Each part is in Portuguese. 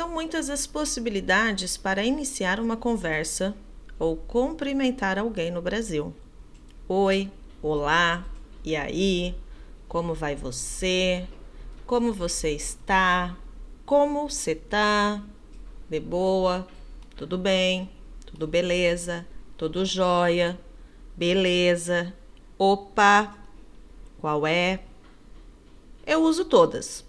São muitas as possibilidades para iniciar uma conversa ou cumprimentar alguém no Brasil. Oi, olá, e aí? Como vai você? Como você está? Como você tá? De boa? Tudo bem? Tudo beleza? Tudo jóia? Beleza? Opa! Qual é? Eu uso todas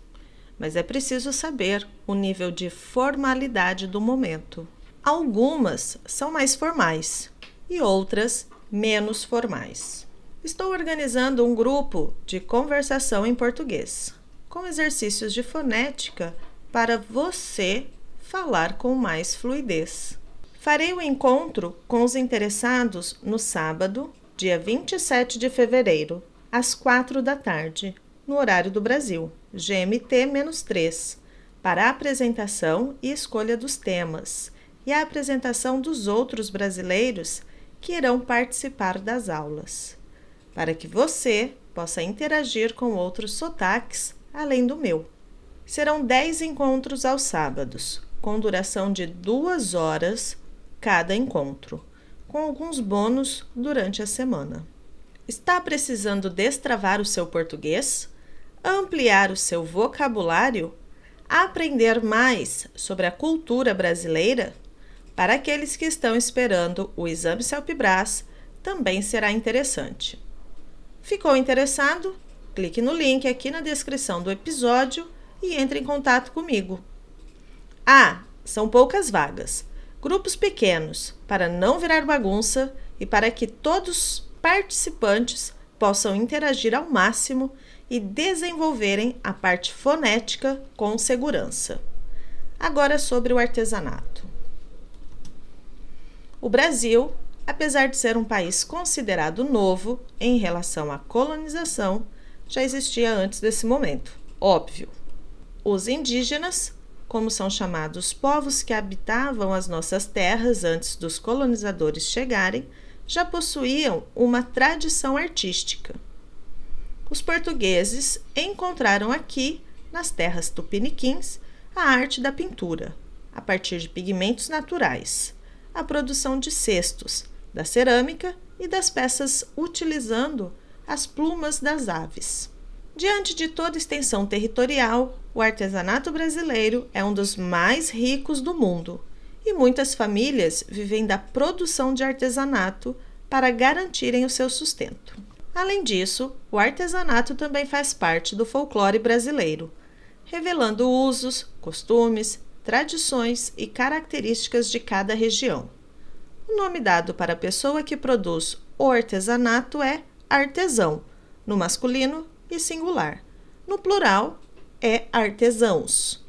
mas é preciso saber o nível de formalidade do momento. Algumas são mais formais e outras menos formais. Estou organizando um grupo de conversação em português, com exercícios de fonética para você falar com mais fluidez. Farei o encontro com os interessados no sábado, dia 27 de fevereiro, às 4 da tarde, no horário do Brasil. GMT-3, para a apresentação e escolha dos temas, e a apresentação dos outros brasileiros que irão participar das aulas, para que você possa interagir com outros sotaques além do meu. Serão 10 encontros aos sábados, com duração de duas horas cada encontro, com alguns bônus durante a semana. Está precisando destravar o seu português? Ampliar o seu vocabulário, aprender mais sobre a cultura brasileira, para aqueles que estão esperando o exame CELPE-BRAS, também será interessante. Ficou interessado? Clique no link aqui na descrição do episódio e entre em contato comigo. Ah, são poucas vagas. Grupos pequenos, para não virar bagunça e para que todos participantes possam interagir ao máximo e desenvolverem a parte fonética com segurança. Agora sobre o artesanato. O Brasil, apesar de ser um país considerado novo em relação à colonização, já existia antes desse momento, óbvio. Os indígenas, como são chamados povos que habitavam as nossas terras antes dos colonizadores chegarem, já possuíam uma tradição artística os portugueses encontraram aqui, nas terras tupiniquins, a arte da pintura, a partir de pigmentos naturais, a produção de cestos, da cerâmica e das peças utilizando as plumas das aves. Diante de toda extensão territorial, o artesanato brasileiro é um dos mais ricos do mundo e muitas famílias vivem da produção de artesanato para garantirem o seu sustento. Além disso, o artesanato também faz parte do folclore brasileiro, revelando usos, costumes, tradições e características de cada região. O nome dado para a pessoa que produz o artesanato é artesão, no masculino e singular. No plural, é artesãos.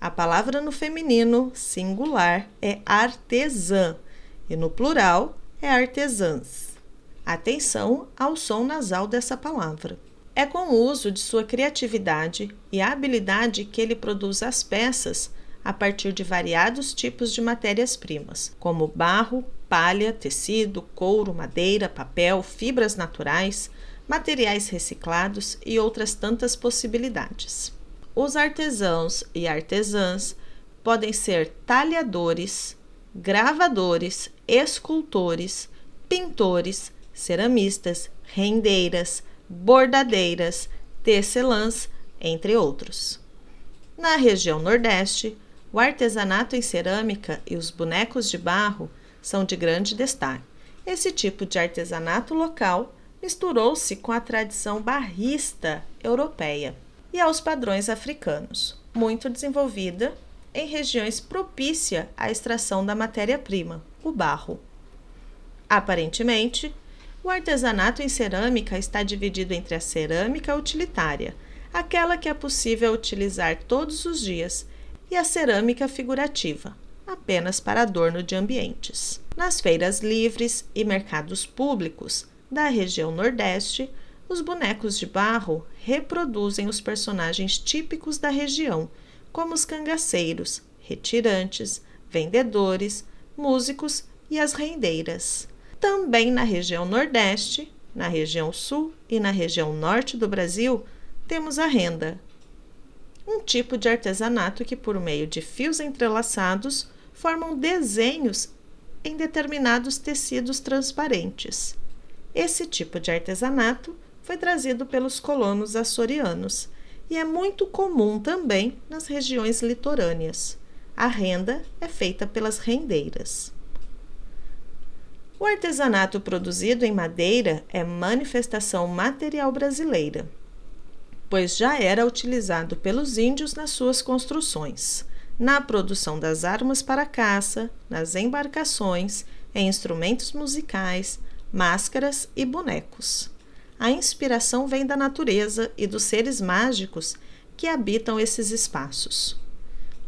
A palavra no feminino singular é artesã e no plural é artesãs. Atenção ao som nasal dessa palavra. É com o uso de sua criatividade e habilidade que ele produz as peças a partir de variados tipos de matérias-primas, como barro, palha, tecido, couro, madeira, papel, fibras naturais, materiais reciclados e outras tantas possibilidades. Os artesãos e artesãs podem ser talhadores, gravadores, escultores, pintores, ceramistas, rendeiras, bordadeiras, tecelãs, entre outros. Na região Nordeste, o artesanato em cerâmica e os bonecos de barro são de grande destaque. Esse tipo de artesanato local misturou-se com a tradição barrista europeia e aos padrões africanos, muito desenvolvida em regiões propícia à extração da matéria-prima, o barro. Aparentemente, o artesanato em cerâmica está dividido entre a cerâmica utilitária, aquela que é possível utilizar todos os dias, e a cerâmica figurativa, apenas para adorno de ambientes. Nas feiras livres e mercados públicos da região Nordeste, os bonecos de barro reproduzem os personagens típicos da região, como os cangaceiros, retirantes, vendedores, músicos e as rendeiras. Também na região Nordeste, na região Sul e na região Norte do Brasil, temos a renda. um tipo de artesanato que, por meio de fios entrelaçados, formam desenhos em determinados tecidos transparentes. Esse tipo de artesanato foi trazido pelos colonos açorianos e é muito comum também nas regiões litorâneas. A renda é feita pelas rendeiras. O artesanato produzido em madeira é manifestação material brasileira, pois já era utilizado pelos índios nas suas construções, na produção das armas para caça, nas embarcações, em instrumentos musicais, máscaras e bonecos. A inspiração vem da natureza e dos seres mágicos que habitam esses espaços.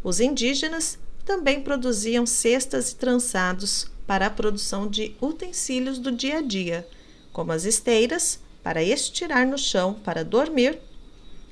Os indígenas também produziam cestas e trançados para a produção de utensílios do dia a dia, como as esteiras para estirar no chão para dormir,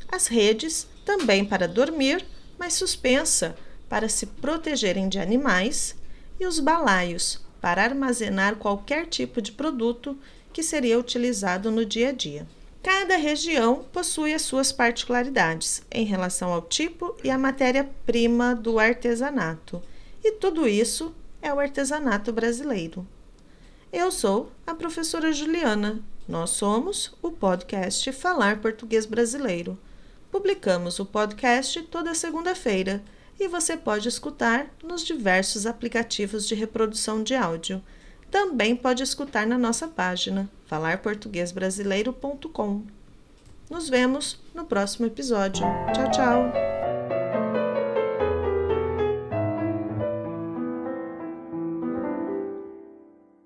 as redes também para dormir, mas suspensa para se protegerem de animais, e os balaios para armazenar qualquer tipo de produto que seria utilizado no dia a dia. Cada região possui as suas particularidades em relação ao tipo e à matéria-prima do artesanato, e tudo isso é o artesanato brasileiro. Eu sou a professora Juliana. Nós somos o podcast Falar Português Brasileiro. Publicamos o podcast toda segunda-feira e você pode escutar nos diversos aplicativos de reprodução de áudio. Também pode escutar na nossa página falarportuguesbrasileiro.com. Nos vemos no próximo episódio. Tchau, tchau!